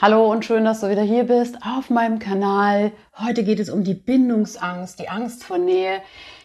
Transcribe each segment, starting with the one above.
Hallo und schön, dass du wieder hier bist auf meinem Kanal. Heute geht es um die Bindungsangst, die Angst vor Nähe,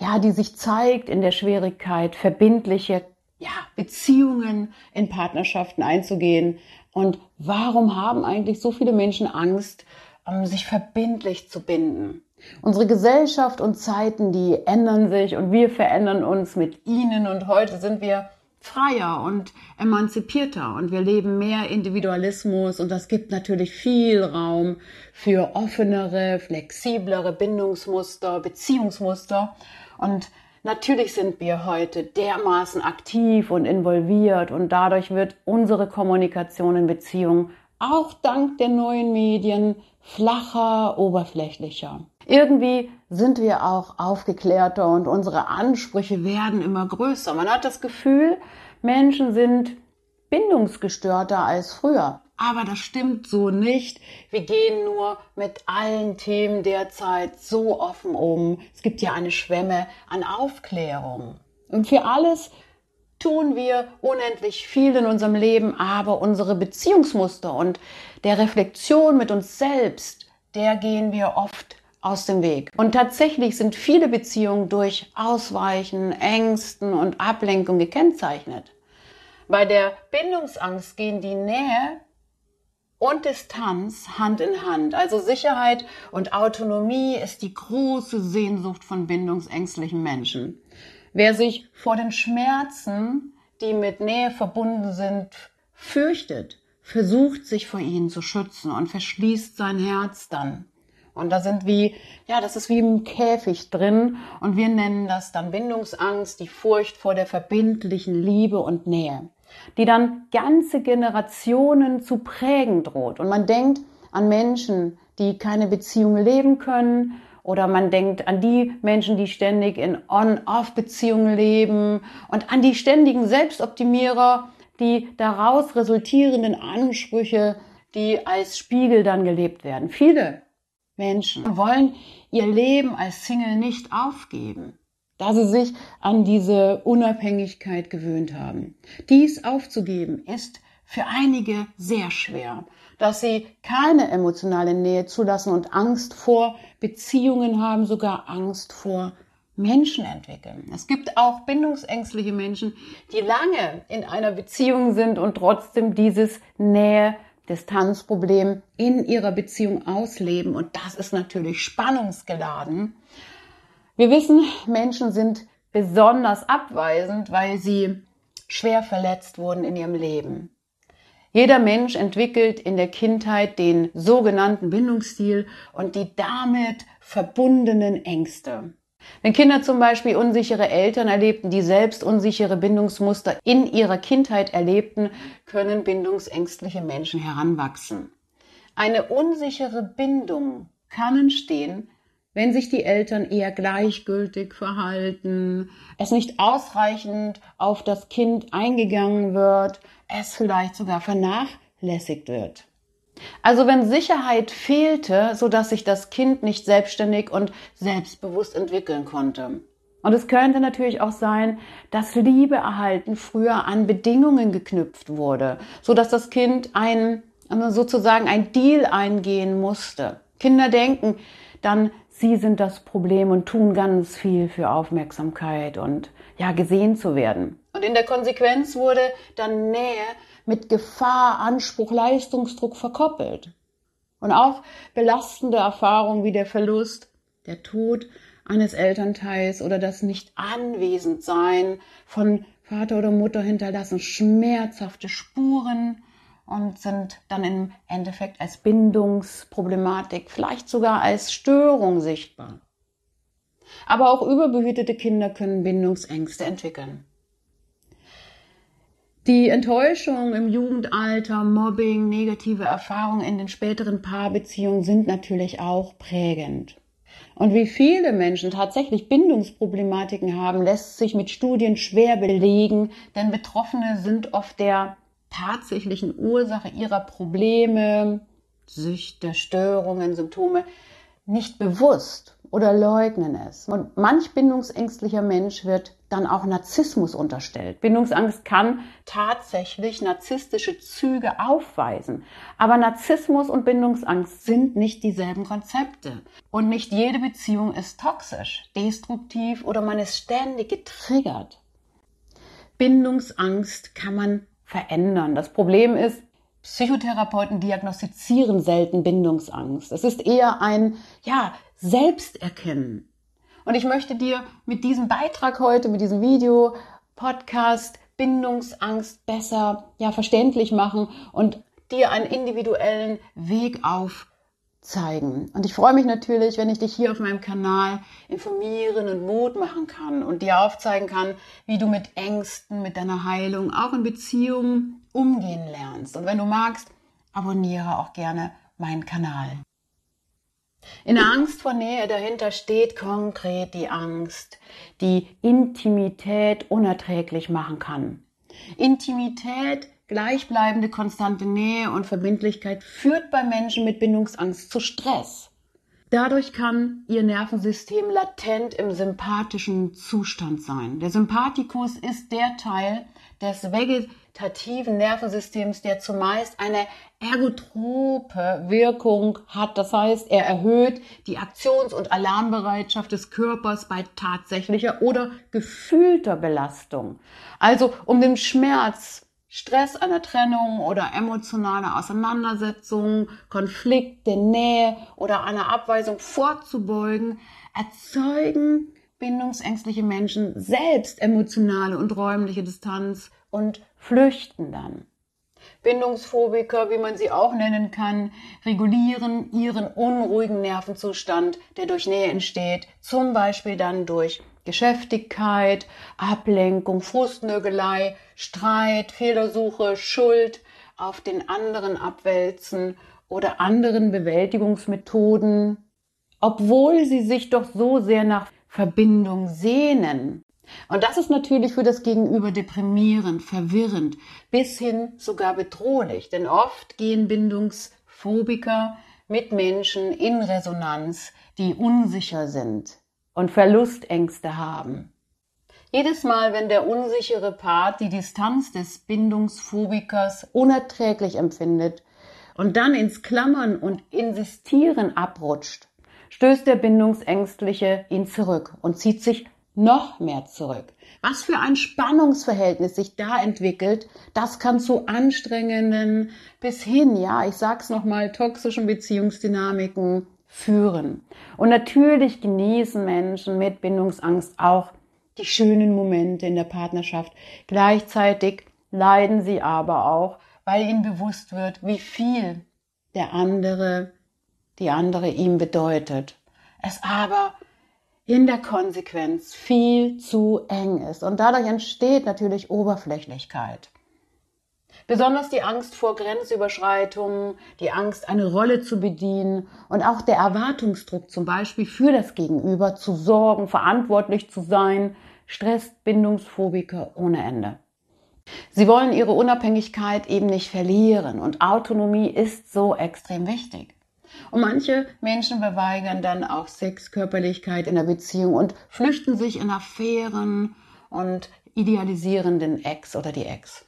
ja, die sich zeigt in der Schwierigkeit, verbindliche ja, Beziehungen in Partnerschaften einzugehen. Und warum haben eigentlich so viele Menschen Angst, um sich verbindlich zu binden? Unsere Gesellschaft und Zeiten, die ändern sich und wir verändern uns mit ihnen und heute sind wir freier und emanzipierter und wir leben mehr Individualismus und das gibt natürlich viel Raum für offenere, flexiblere Bindungsmuster, Beziehungsmuster und natürlich sind wir heute dermaßen aktiv und involviert und dadurch wird unsere Kommunikation in Beziehungen auch dank der neuen Medien flacher, oberflächlicher. Irgendwie sind wir auch aufgeklärter und unsere Ansprüche werden immer größer. Man hat das Gefühl, Menschen sind bindungsgestörter als früher. Aber das stimmt so nicht. Wir gehen nur mit allen Themen derzeit so offen um. Es gibt ja eine Schwemme an Aufklärung. Und für alles tun wir unendlich viel in unserem Leben, aber unsere Beziehungsmuster und der Reflexion mit uns selbst, der gehen wir oft aus dem Weg. Und tatsächlich sind viele Beziehungen durch Ausweichen, Ängsten und Ablenkung gekennzeichnet. Bei der Bindungsangst gehen die Nähe und Distanz Hand in Hand. Also Sicherheit und Autonomie ist die große Sehnsucht von bindungsängstlichen Menschen. Wer sich vor den Schmerzen, die mit Nähe verbunden sind, fürchtet, versucht sich vor ihnen zu schützen und verschließt sein Herz dann. Und da sind wie, ja, das ist wie im Käfig drin. Und wir nennen das dann Bindungsangst, die Furcht vor der verbindlichen Liebe und Nähe, die dann ganze Generationen zu prägen droht. Und man denkt an Menschen, die keine Beziehung leben können oder man denkt an die Menschen, die ständig in On-Off-Beziehungen leben und an die ständigen Selbstoptimierer, die daraus resultierenden Ansprüche, die als Spiegel dann gelebt werden. Viele Menschen wollen ihr Leben als Single nicht aufgeben, da sie sich an diese Unabhängigkeit gewöhnt haben. Dies aufzugeben ist für einige sehr schwer, dass sie keine emotionale Nähe zulassen und Angst vor Beziehungen haben, sogar Angst vor Menschen entwickeln. Es gibt auch bindungsängstliche Menschen, die lange in einer Beziehung sind und trotzdem dieses Nähe Distanzproblem in ihrer Beziehung ausleben. Und das ist natürlich spannungsgeladen. Wir wissen, Menschen sind besonders abweisend, weil sie schwer verletzt wurden in ihrem Leben. Jeder Mensch entwickelt in der Kindheit den sogenannten Bindungsstil und die damit verbundenen Ängste. Wenn Kinder zum Beispiel unsichere Eltern erlebten, die selbst unsichere Bindungsmuster in ihrer Kindheit erlebten, können bindungsängstliche Menschen heranwachsen. Eine unsichere Bindung kann entstehen, wenn sich die Eltern eher gleichgültig verhalten, es nicht ausreichend auf das Kind eingegangen wird, es vielleicht sogar vernachlässigt wird. Also wenn Sicherheit fehlte, so dass sich das Kind nicht selbstständig und selbstbewusst entwickeln konnte. Und es könnte natürlich auch sein, dass Liebe erhalten früher an Bedingungen geknüpft wurde, so dass das Kind ein, sozusagen ein Deal eingehen musste. Kinder denken dann, sie sind das Problem und tun ganz viel für Aufmerksamkeit und ja, gesehen zu werden. Und in der Konsequenz wurde dann Nähe mit Gefahr, Anspruch, Leistungsdruck verkoppelt. Und auch belastende Erfahrungen wie der Verlust, der Tod eines Elternteils oder das Nicht-Anwesend-Sein von Vater oder Mutter hinterlassen schmerzhafte Spuren und sind dann im Endeffekt als Bindungsproblematik, vielleicht sogar als Störung sichtbar. Aber auch überbehütete Kinder können Bindungsängste entwickeln. Die Enttäuschung im Jugendalter, Mobbing, negative Erfahrungen in den späteren Paarbeziehungen sind natürlich auch prägend. Und wie viele Menschen tatsächlich Bindungsproblematiken haben, lässt sich mit Studien schwer belegen, denn Betroffene sind oft der tatsächlichen Ursache ihrer Probleme, Süchte, Störungen, Symptome nicht bewusst. oder leugnen es. Und manch bindungsängstlicher Mensch wird dann auch Narzissmus unterstellt. Bindungsangst kann tatsächlich narzisstische Züge aufweisen. Aber Narzissmus und Bindungsangst sind nicht dieselben Konzepte. Und nicht jede Beziehung ist toxisch, destruktiv oder man ist ständig getriggert. Bindungsangst kann man verändern. Das Problem ist, Psychotherapeuten diagnostizieren selten Bindungsangst. Es ist eher ein, ja, Selbsterkennen. Und ich möchte dir mit diesem Beitrag heute, mit diesem Video, Podcast, Bindungsangst besser, ja, verständlich machen und dir einen individuellen Weg aufzeigen. Und ich freue mich natürlich, wenn ich dich hier auf meinem Kanal informieren und Mut machen kann und dir aufzeigen kann, wie du mit Ängsten, mit deiner Heilung, auch in Beziehungen umgehen lernst. Und wenn du magst, abonniere auch gerne meinen Kanal. In der Angst vor Nähe dahinter steht konkret die Angst, die Intimität unerträglich machen kann. Intimität, gleichbleibende konstante Nähe und Verbindlichkeit führt bei Menschen mit Bindungsangst zu Stress. Dadurch kann ihr Nervensystem latent im sympathischen Zustand sein. Der Sympathikus ist der Teil des vegetativen Nervensystems, der zumeist eine ergotrope Wirkung hat. Das heißt, er erhöht die Aktions- und Alarmbereitschaft des Körpers bei tatsächlicher oder gefühlter Belastung. Also um dem Schmerz Stress einer Trennung oder emotionale Auseinandersetzung, Konflikte, Nähe oder einer Abweisung vorzubeugen, erzeugen bindungsängstliche Menschen selbst emotionale und räumliche Distanz und flüchten dann. Bindungsphobiker, wie man sie auch nennen kann, regulieren ihren unruhigen Nervenzustand, der durch Nähe entsteht, zum Beispiel dann durch Geschäftigkeit, Ablenkung, Frustnörgelei, Streit, Fehlersuche, Schuld auf den anderen abwälzen oder anderen Bewältigungsmethoden, obwohl sie sich doch so sehr nach Verbindung sehnen. Und das ist natürlich für das Gegenüber deprimierend, verwirrend, bis hin sogar bedrohlich, denn oft gehen Bindungsphobiker mit Menschen in Resonanz, die unsicher sind, und Verlustängste haben. Jedes Mal, wenn der unsichere Part die Distanz des Bindungsphobikers unerträglich empfindet und dann ins Klammern und Insistieren abrutscht, stößt der Bindungsängstliche ihn zurück und zieht sich noch mehr zurück. Was für ein Spannungsverhältnis sich da entwickelt, das kann zu anstrengenden bis hin, ja, ich sag's nochmal, toxischen Beziehungsdynamiken führen. Und natürlich genießen Menschen mit Bindungsangst auch die schönen Momente in der Partnerschaft. Gleichzeitig leiden sie aber auch, weil ihnen bewusst wird, wie viel der andere, die andere ihm bedeutet. Es aber in der Konsequenz viel zu eng ist. Und dadurch entsteht natürlich Oberflächlichkeit. Besonders die Angst vor Grenzüberschreitungen, die Angst, eine Rolle zu bedienen und auch der Erwartungsdruck zum Beispiel für das Gegenüber zu sorgen, verantwortlich zu sein, stresst Bindungsphobiker ohne Ende. Sie wollen ihre Unabhängigkeit eben nicht verlieren und Autonomie ist so extrem wichtig. Und manche Menschen verweigern dann auch Sex, Körperlichkeit in der Beziehung und flüchten sich in Affären und idealisieren den Ex oder die Ex.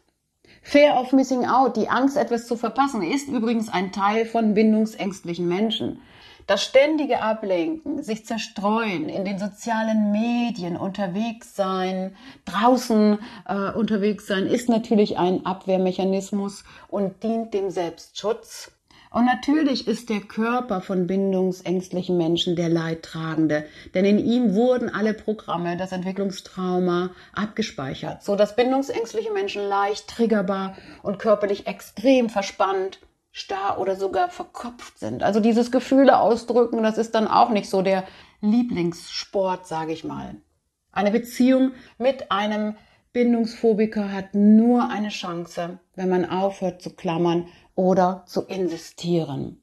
Fear of Missing Out, die Angst, etwas zu verpassen, ist übrigens ein Teil von bindungsängstlichen Menschen. Das ständige Ablenken, sich zerstreuen, in den sozialen Medien unterwegs sein, draußen äh, unterwegs sein, ist natürlich ein Abwehrmechanismus und dient dem Selbstschutz und natürlich ist der Körper von bindungsängstlichen Menschen der Leidtragende, denn in ihm wurden alle Programme, das Entwicklungstrauma abgespeichert, so dass bindungsängstliche Menschen leicht triggerbar und körperlich extrem verspannt, starr oder sogar verkopft sind. Also dieses Gefühle ausdrücken, das ist dann auch nicht so der Lieblingssport, sage ich mal. Eine Beziehung mit einem Bindungsphobiker hat nur eine Chance, wenn man aufhört zu klammern oder zu insistieren.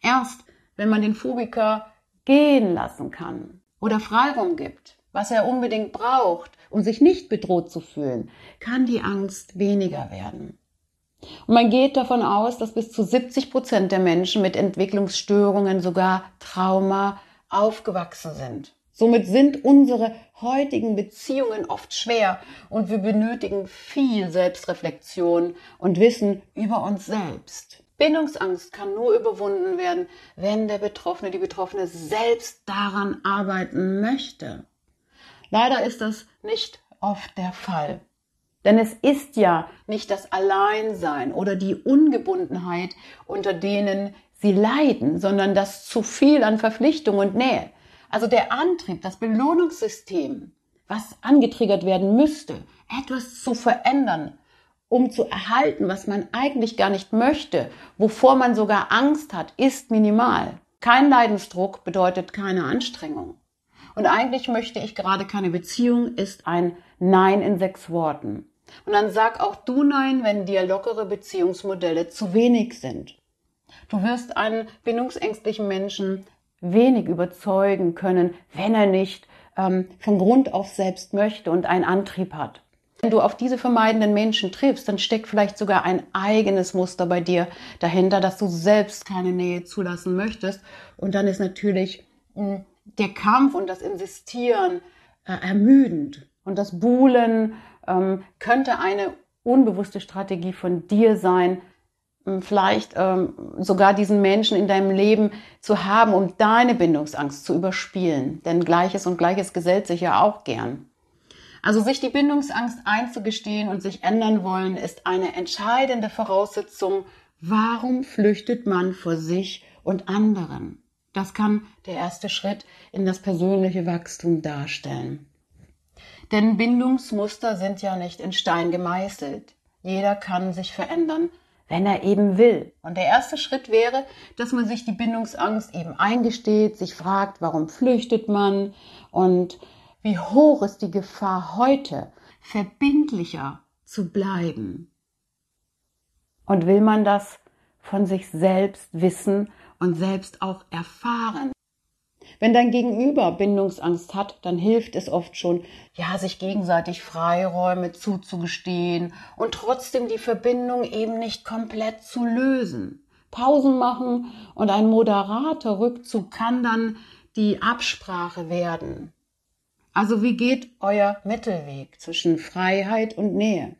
Erst wenn man den Phobiker gehen lassen kann oder Freiraum gibt, was er unbedingt braucht, um sich nicht bedroht zu fühlen, kann die Angst weniger werden. Und man geht davon aus, dass bis zu 70 Prozent der Menschen mit Entwicklungsstörungen sogar Trauma aufgewachsen sind. Somit sind unsere heutigen Beziehungen oft schwer und wir benötigen viel Selbstreflexion und Wissen über uns selbst. Bindungsangst kann nur überwunden werden, wenn der Betroffene, die Betroffene selbst daran arbeiten möchte. Leider ist das nicht oft der Fall. Denn es ist ja nicht das Alleinsein oder die Ungebundenheit, unter denen sie leiden, sondern das zu viel an Verpflichtung und Nähe. Also der Antrieb, das Belohnungssystem, was angetriggert werden müsste, etwas zu verändern, um zu erhalten, was man eigentlich gar nicht möchte, wovor man sogar Angst hat, ist minimal. Kein Leidensdruck bedeutet keine Anstrengung. Und eigentlich möchte ich gerade keine Beziehung, ist ein Nein in sechs Worten. Und dann sag auch du Nein, wenn dir lockere Beziehungsmodelle zu wenig sind. Du wirst einen bindungsängstlichen Menschen wenig überzeugen können, wenn er nicht ähm, von Grund auf selbst möchte und einen Antrieb hat. Wenn du auf diese vermeidenden Menschen triffst, dann steckt vielleicht sogar ein eigenes Muster bei dir dahinter, dass du selbst keine Nähe zulassen möchtest. Und dann ist natürlich mh, hm, der Kampf und das Insistieren äh, ermüdend. Und das Buhlen ähm, könnte eine unbewusste Strategie von dir sein, vielleicht ähm, sogar diesen Menschen in deinem Leben zu haben, um deine Bindungsangst zu überspielen. Denn Gleiches und Gleiches gesellt sich ja auch gern. Also sich die Bindungsangst einzugestehen und sich ändern wollen, ist eine entscheidende Voraussetzung. Warum flüchtet man vor sich und anderen? Das kann der erste Schritt in das persönliche Wachstum darstellen. Denn Bindungsmuster sind ja nicht in Stein gemeißelt. Jeder kann sich verändern, wenn er eben will. Und der erste Schritt wäre, dass man sich die Bindungsangst eben eingesteht, sich fragt, warum flüchtet man und wie hoch ist die Gefahr heute, verbindlicher zu bleiben. Und will man das von sich selbst wissen und selbst auch erfahren? Wenn dein Gegenüber Bindungsangst hat, dann hilft es oft schon, ja, sich gegenseitig Freiräume zuzugestehen und trotzdem die Verbindung eben nicht komplett zu lösen. Pausen machen und ein moderater Rückzug kann dann die Absprache werden. Also wie geht euer Mittelweg zwischen Freiheit und Nähe?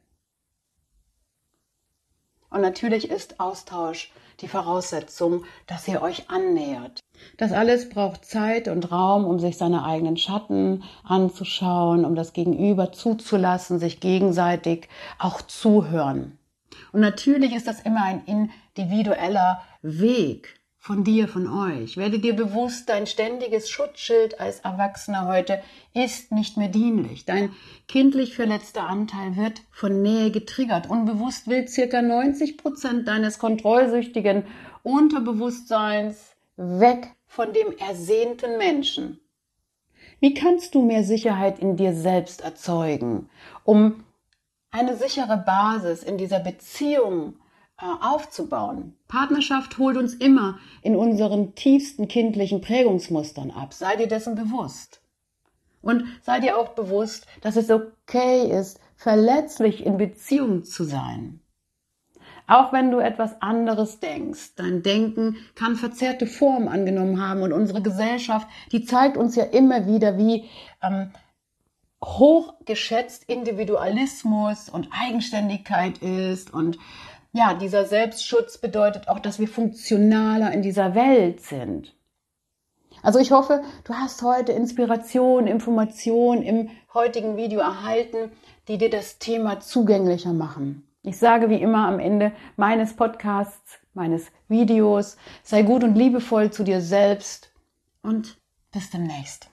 Und natürlich ist Austausch die Voraussetzung, dass ihr euch annähert. Das alles braucht Zeit und Raum, um sich seine eigenen Schatten anzuschauen, um das Gegenüber zuzulassen, sich gegenseitig auch zuhören. Und natürlich ist das immer ein individueller Weg von dir, von euch. Werde dir bewusst, dein ständiges Schutzschild als Erwachsener heute ist nicht mehr dienlich. Dein kindlich verletzter Anteil wird von Nähe getriggert. Unbewusst will circa 90 Prozent deines kontrollsüchtigen Unterbewusstseins weg von dem ersehnten Menschen. Wie kannst du mehr Sicherheit in dir selbst erzeugen, um eine sichere Basis in dieser Beziehung aufzubauen. Partnerschaft holt uns immer in unseren tiefsten kindlichen Prägungsmustern ab. Sei dir dessen bewusst. Und sei dir auch bewusst, dass es okay ist, verletzlich in Beziehung zu sein. Auch wenn du etwas anderes denkst, dein Denken kann verzerrte Formen angenommen haben und unsere Gesellschaft, die zeigt uns ja immer wieder, wie ähm, hochgeschätzt Individualismus und Eigenständigkeit ist und ja, dieser Selbstschutz bedeutet auch, dass wir funktionaler in dieser Welt sind. Also ich hoffe, du hast heute Inspiration, Information im heutigen Video erhalten, die dir das Thema zugänglicher machen. Ich sage wie immer am Ende meines Podcasts, meines Videos, sei gut und liebevoll zu dir selbst und bis demnächst.